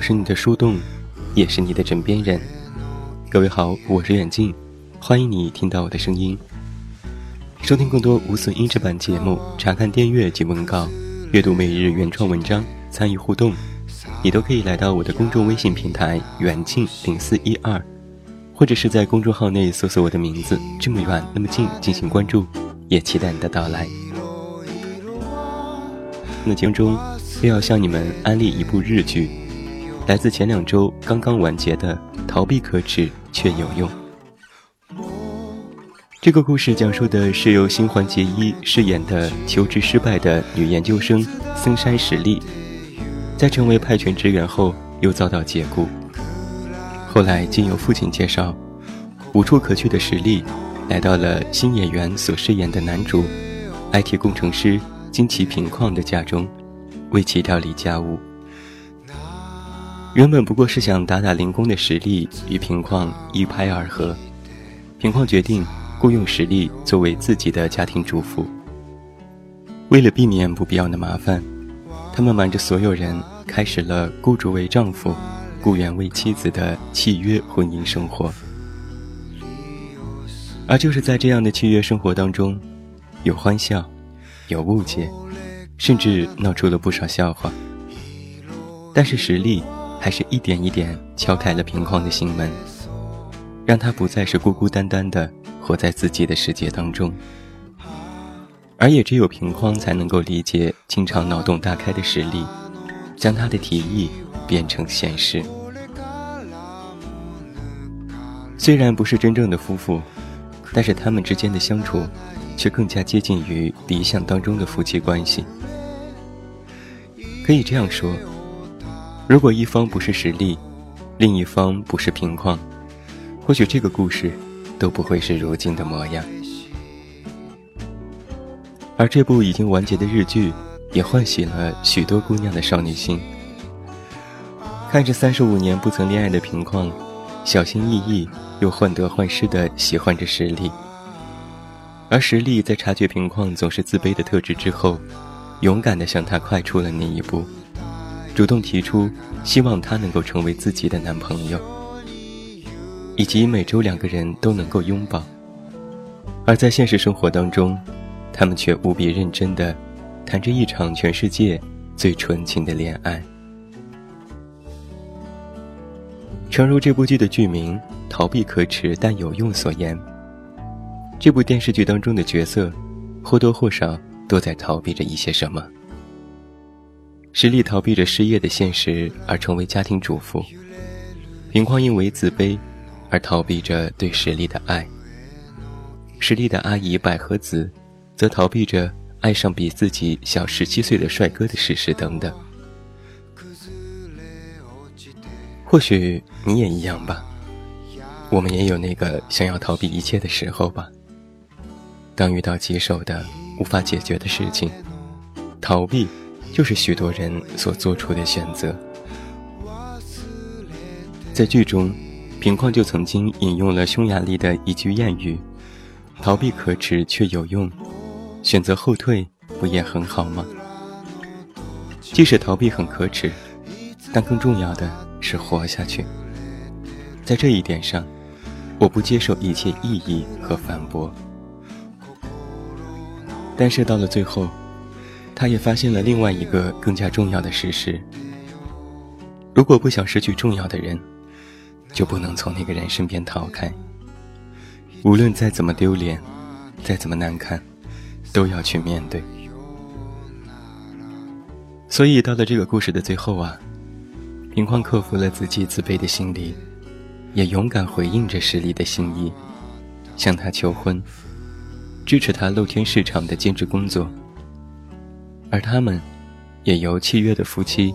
是你的树洞，也是你的枕边人。各位好，我是远近，欢迎你听到我的声音。收听更多无损音质版节目，查看电阅及文稿，阅读每日原创文章，参与互动，你都可以来到我的公众微信平台远近零四一二，或者是在公众号内搜索我的名字这么远那么近进行关注，也期待你的到来。那节目中又要向你们安利一部日剧。来自前两周刚刚完结的《逃避可耻却有用》。这个故事讲述的是由新垣结衣饰演的求职失败的女研究生森山实力，在成为派遣职员后又遭到解雇。后来经由父亲介绍，无处可去的实力来到了新演员所饰演的男主 IT 工程师金崎平矿的家中，为其料理家务。原本不过是想打打零工的实力与平矿一拍而合，平矿决定雇佣实力作为自己的家庭主妇。为了避免不必要的麻烦，他们瞒着所有人开始了雇主为丈夫、雇员为妻子的契约婚姻生活。而就是在这样的契约生活当中，有欢笑，有误解，甚至闹出了不少笑话。但是实力。还是一点一点敲开了平匡的心门，让他不再是孤孤单单的活在自己的世界当中。而也只有平匡才能够理解经常脑洞大开的实力，将他的提议变成现实。虽然不是真正的夫妇，但是他们之间的相处，却更加接近于理想当中的夫妻关系。可以这样说。如果一方不是实力，另一方不是平矿，或许这个故事都不会是如今的模样。而这部已经完结的日剧，也唤醒了许多姑娘的少女心。看着三十五年不曾恋爱的平矿，小心翼翼又患得患失的喜欢着实力，而实力在察觉平矿总是自卑的特质之后，勇敢的向他跨出了那一步。主动提出希望他能够成为自己的男朋友，以及每周两个人都能够拥抱。而在现实生活当中，他们却无比认真地谈着一场全世界最纯情的恋爱。诚如这部剧的剧名“逃避可耻但有用”所言，这部电视剧当中的角色或多或少都在逃避着一些什么。实力逃避着失业的现实而成为家庭主妇，平匡因为自卑而逃避着对实力的爱。实力的阿姨百合子，则逃避着爱上比自己小十七岁的帅哥的事实等等。或许你也一样吧，我们也有那个想要逃避一切的时候吧。当遇到棘手的、无法解决的事情，逃避。就是许多人所做出的选择。在剧中，平矿就曾经引用了匈牙利的一句谚语：“逃避可耻却有用，选择后退不也很好吗？”即使逃避很可耻，但更重要的是活下去。在这一点上，我不接受一切异议和反驳。但是到了最后。他也发现了另外一个更加重要的事实：如果不想失去重要的人，就不能从那个人身边逃开。无论再怎么丢脸，再怎么难看，都要去面对。所以到了这个故事的最后啊，平矿克服了自己自卑的心理，也勇敢回应着实力的心意，向他求婚，支持他露天市场的兼职工作。而他们，也由契约的夫妻，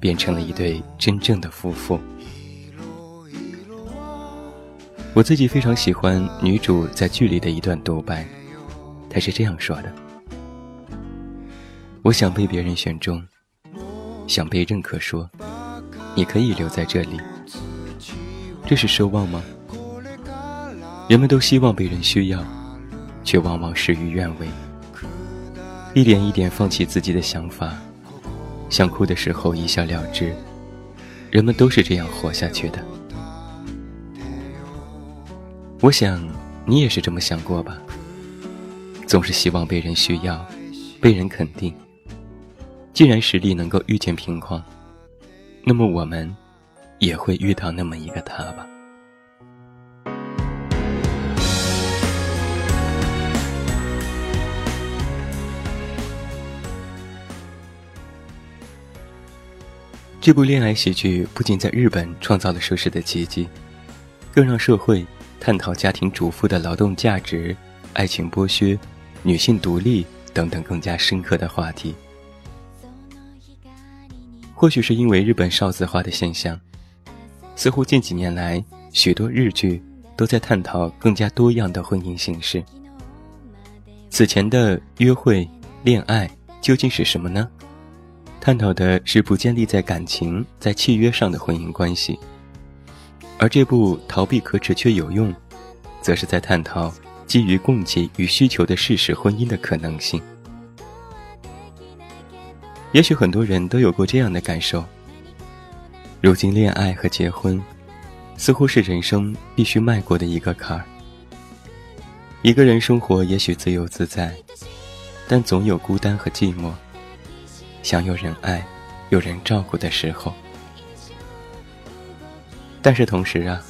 变成了一对真正的夫妇。我自己非常喜欢女主在剧里的一段独白，她是这样说的：“我想被别人选中，想被认可，说你可以留在这里。这是奢望吗？人们都希望被人需要，却往往事与愿违。”一点一点放弃自己的想法，想哭的时候一笑了之。人们都是这样活下去的。我想你也是这么想过吧？总是希望被人需要，被人肯定。既然实力能够遇见平矿，那么我们也会遇到那么一个他吧。这部恋爱喜剧不仅在日本创造了收视的奇迹，更让社会探讨家庭主妇的劳动价值、爱情剥削、女性独立等等更加深刻的话题。或许是因为日本少子化的现象，似乎近几年来许多日剧都在探讨更加多样的婚姻形式。此前的约会、恋爱究竟是什么呢？探讨的是不建立在感情、在契约上的婚姻关系，而这部逃避可耻却有用，则是在探讨基于供给与需求的事实婚姻的可能性。也许很多人都有过这样的感受：如今恋爱和结婚，似乎是人生必须迈过的一个坎儿。一个人生活也许自由自在，但总有孤单和寂寞。想有人爱、有人照顾的时候，但是同时啊，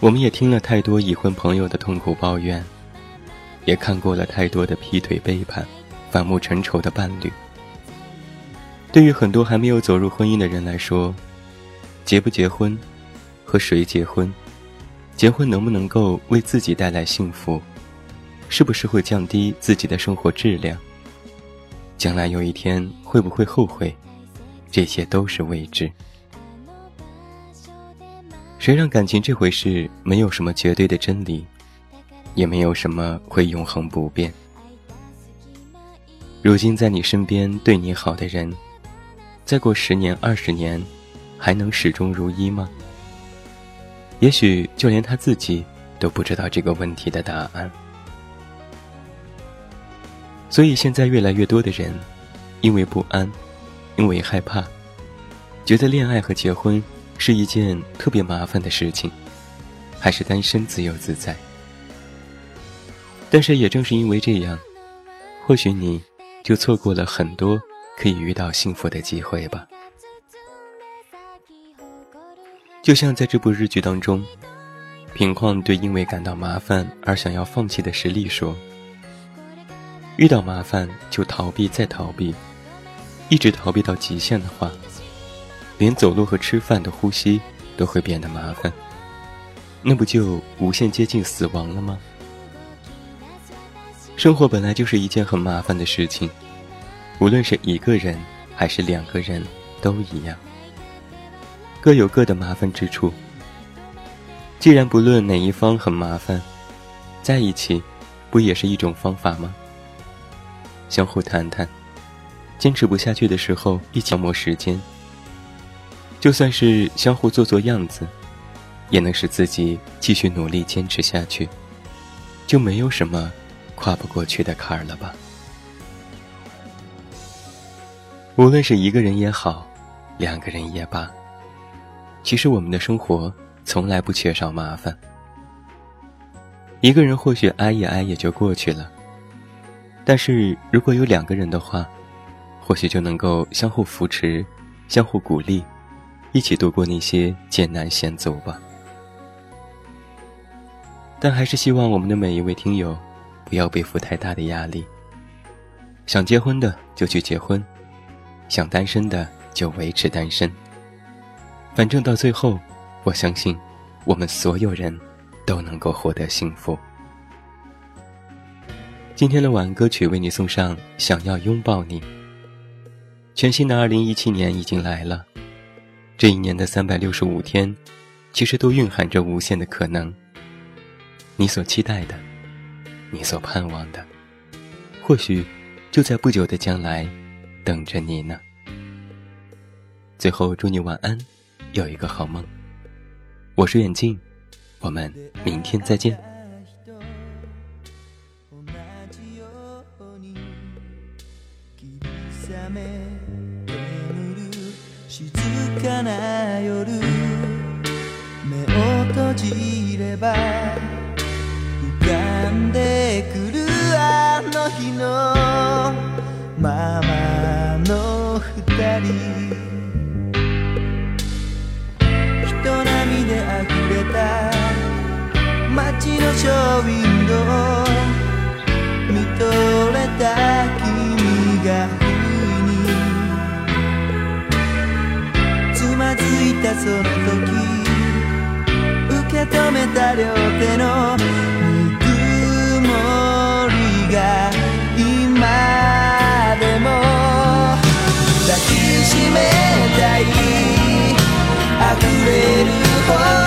我们也听了太多已婚朋友的痛苦抱怨，也看过了太多的劈腿背叛、反目成仇的伴侣。对于很多还没有走入婚姻的人来说，结不结婚，和谁结婚，结婚能不能够为自己带来幸福，是不是会降低自己的生活质量？将来有一天会不会后悔？这些都是未知。谁让感情这回事没有什么绝对的真理，也没有什么会永恒不变。如今在你身边对你好的人，再过十年二十年，还能始终如一吗？也许就连他自己都不知道这个问题的答案。所以现在越来越多的人，因为不安，因为害怕，觉得恋爱和结婚是一件特别麻烦的事情，还是单身自由自在。但是也正是因为这样，或许你就错过了很多可以遇到幸福的机会吧。就像在这部日剧当中，品矿对因为感到麻烦而想要放弃的实力说。遇到麻烦就逃避，再逃避，一直逃避到极限的话，连走路和吃饭的呼吸都会变得麻烦，那不就无限接近死亡了吗？生活本来就是一件很麻烦的事情，无论是一个人还是两个人都一样，各有各的麻烦之处。既然不论哪一方很麻烦，在一起不也是一种方法吗？相互谈谈，坚持不下去的时候一起消磨时间。就算是相互做做样子，也能使自己继续努力坚持下去，就没有什么跨不过去的坎儿了吧？无论是一个人也好，两个人也罢，其实我们的生活从来不缺少麻烦。一个人或许挨一挨也就过去了。但是如果有两个人的话，或许就能够相互扶持、相互鼓励，一起度过那些艰难险阻吧。但还是希望我们的每一位听友，不要背负太大的压力。想结婚的就去结婚，想单身的就维持单身。反正到最后，我相信，我们所有人都能够获得幸福。今天的晚安歌曲为你送上《想要拥抱你》。全新的二零一七年已经来了，这一年的三百六十五天，其实都蕴含着无限的可能。你所期待的，你所盼望的，或许就在不久的将来等着你呢。最后，祝你晚安，有一个好梦。我是远近，我们明天再见。夜目を閉じれば浮かんでくるあの日のままの二人。人波で溢れた街のショーウィンドウ。見とれたづいたその時受け止めた両手のぬくもりが今でも抱きしめたい溢れるほど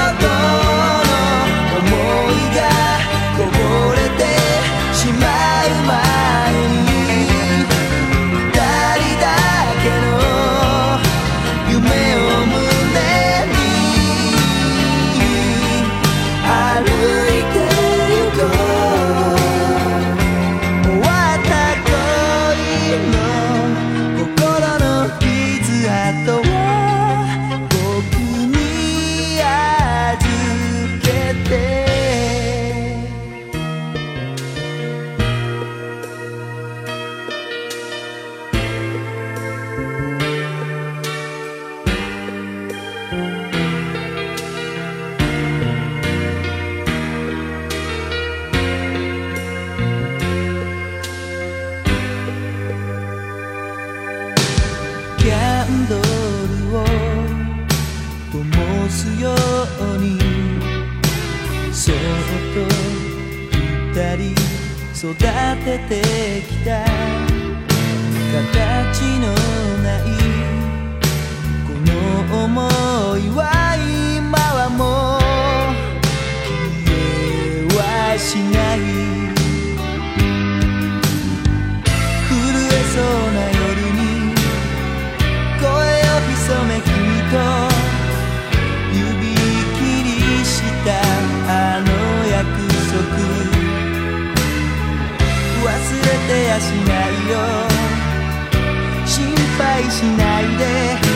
当ててきた形のないこの想いはしないよ。心配しないで。